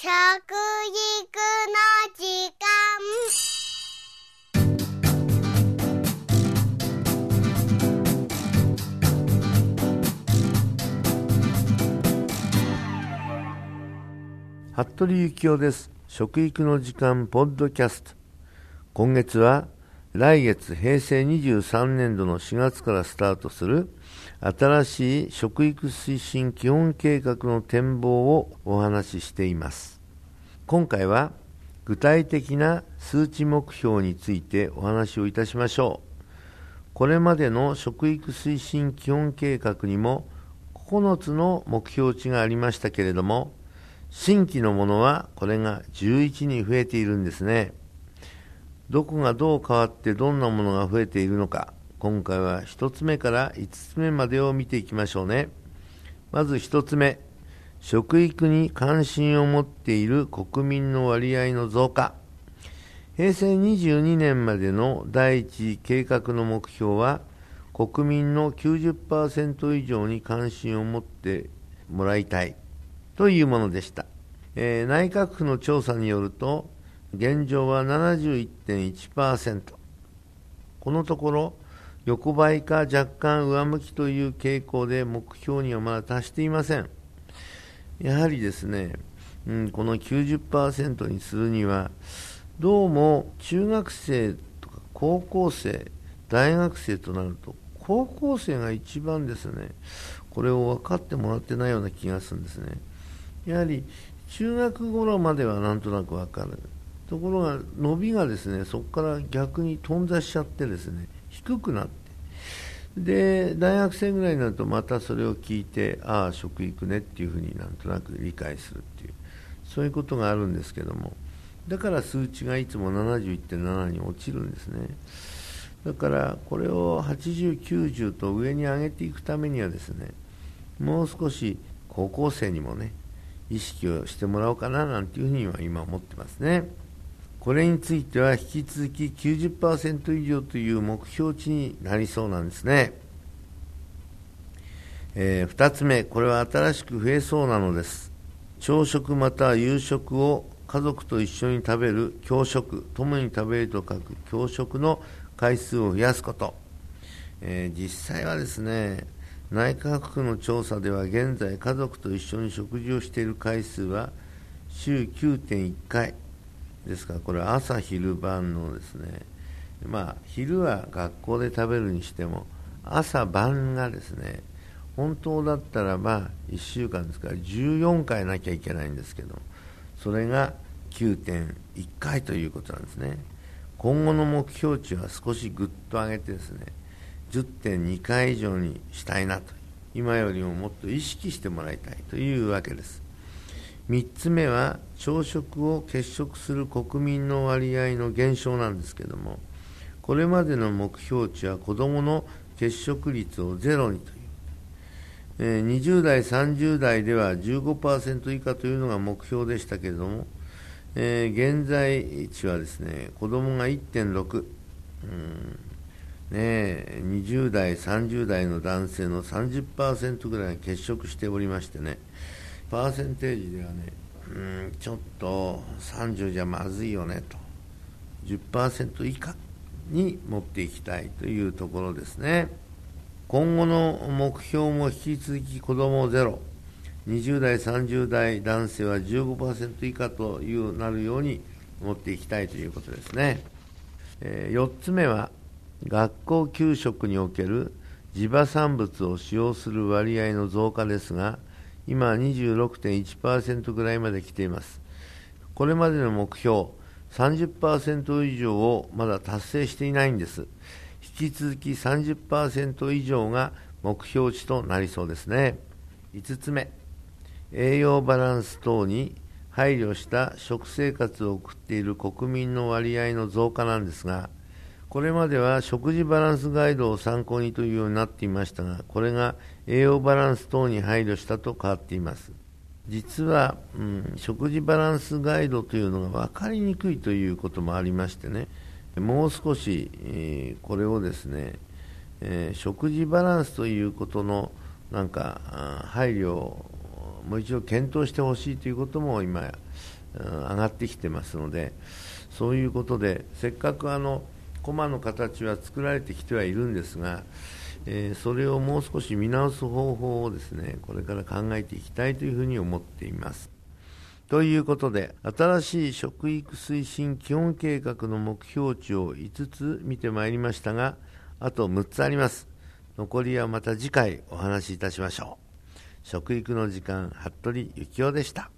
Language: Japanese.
食育の時間。服部幸男です。食育の時間ポッドキャスト。今月は来月平成23年度の4月からスタートする新しい食育推進基本計画の展望をお話ししています今回は具体的な数値目標についてお話をいたしましょうこれまでの食育推進基本計画にも9つの目標値がありましたけれども新規のものはこれが11に増えているんですね。どこがどう変わってどんなものが増えているのか、今回は1つ目から5つ目までを見ていきましょうね。まず1つ目、食育に関心を持っている国民の割合の増加。平成22年までの第一次計画の目標は、国民の90%以上に関心を持ってもらいたい。というものでした、えー、内閣府の調査によると現状は71.1%このところ横ばいか若干上向きという傾向で目標にはまだ達していません。やはりですね、うん、この90%にするにはどうも中学生とか高校生大学生となると高校生が一番ですねこれを分かってもらってないような気がするんですね。やはり中学頃まではなんとなく分かる。ところが伸びがですねそこから逆に頓挫しちゃってですね低くなって。で大学生ぐらいになるとまたそれを聞いてああ食育ねっていうふうになんとなく理解するっていう。そういうことがあるんですけども。だから数値がいつも71.7に落ちるんですね。だからこれを80、90と上に上げていくためにはですねもう少し高校生にもね意識をしてもらおうかななんていうふうには今思ってますね。これについては引き続き90%以上という目標値になりそうなんですね。えー、2つ目、これは新しく増えそうなのです。朝食または夕食を家族と一緒に食べる教食、共に食べると書く教食の回数を増やすこと。えー、実際はですね、内閣府の調査では現在家族と一緒に食事をしている回数は週9.1回ですからこれ朝昼晩のですねまあ昼は学校で食べるにしても朝晩がですね本当だったらば1週間ですから14回なきゃいけないんですけどそれが9.1回ということなんですね。今後の目標値は少しぐっと上げてですね10.2回以上にしたいなと今よりももっと意識してもらいたいというわけです。3つ目は朝食を欠食する国民の割合の減少なんですけどもこれまでの目標値は子どもの欠食率をゼロにという、えー、20代、30代では15%以下というのが目標でしたけれども、え、現在値はですね子どもが1.6、うん。ね、20代、30代の男性の30%ぐらいが欠食しておりましてね、パーセンテージではね、うん、ちょっと30じゃまずいよねと、10%以下に持っていきたいというところですね。今後の目標も引き続き子どもゼロ、20代、30代男性は15%以下というなるように持っていきたいということですね。え、4つ目は学校給食における地場産物を使用する割合の増加ですが、今26.1%ぐらいまで来ています。これまでの目標30%以上をまだ達成していないんです。引き続き30%以上が目標値となりそうですね。5つ目、栄養バランス等に配慮した食生活を送っている国民の割合の増加なんですが、これまでは食事バランスガイドを参考にというようになっていましたが、これが栄養バランス等に配慮したと変わっています。実は、うん、食事バランスガイドというのが分かりにくいということもありましてね、もう少し、えー、これをですね、えー、食事バランスということのなんか配慮をもう一度検討してほしいということも今、上がってきてますので、そういうことで、せっかくあの駒の形は作られてきてはいるんですが、えー、それをもう少し見直す方法をですねこれから考えていきたいというふうに思っています。ということで新しい食育推進基本計画の目標値を5つ見てまいりましたがあと6つあります。残りはまた次回お話しいたしましょう。食育の時間服部幸男でした。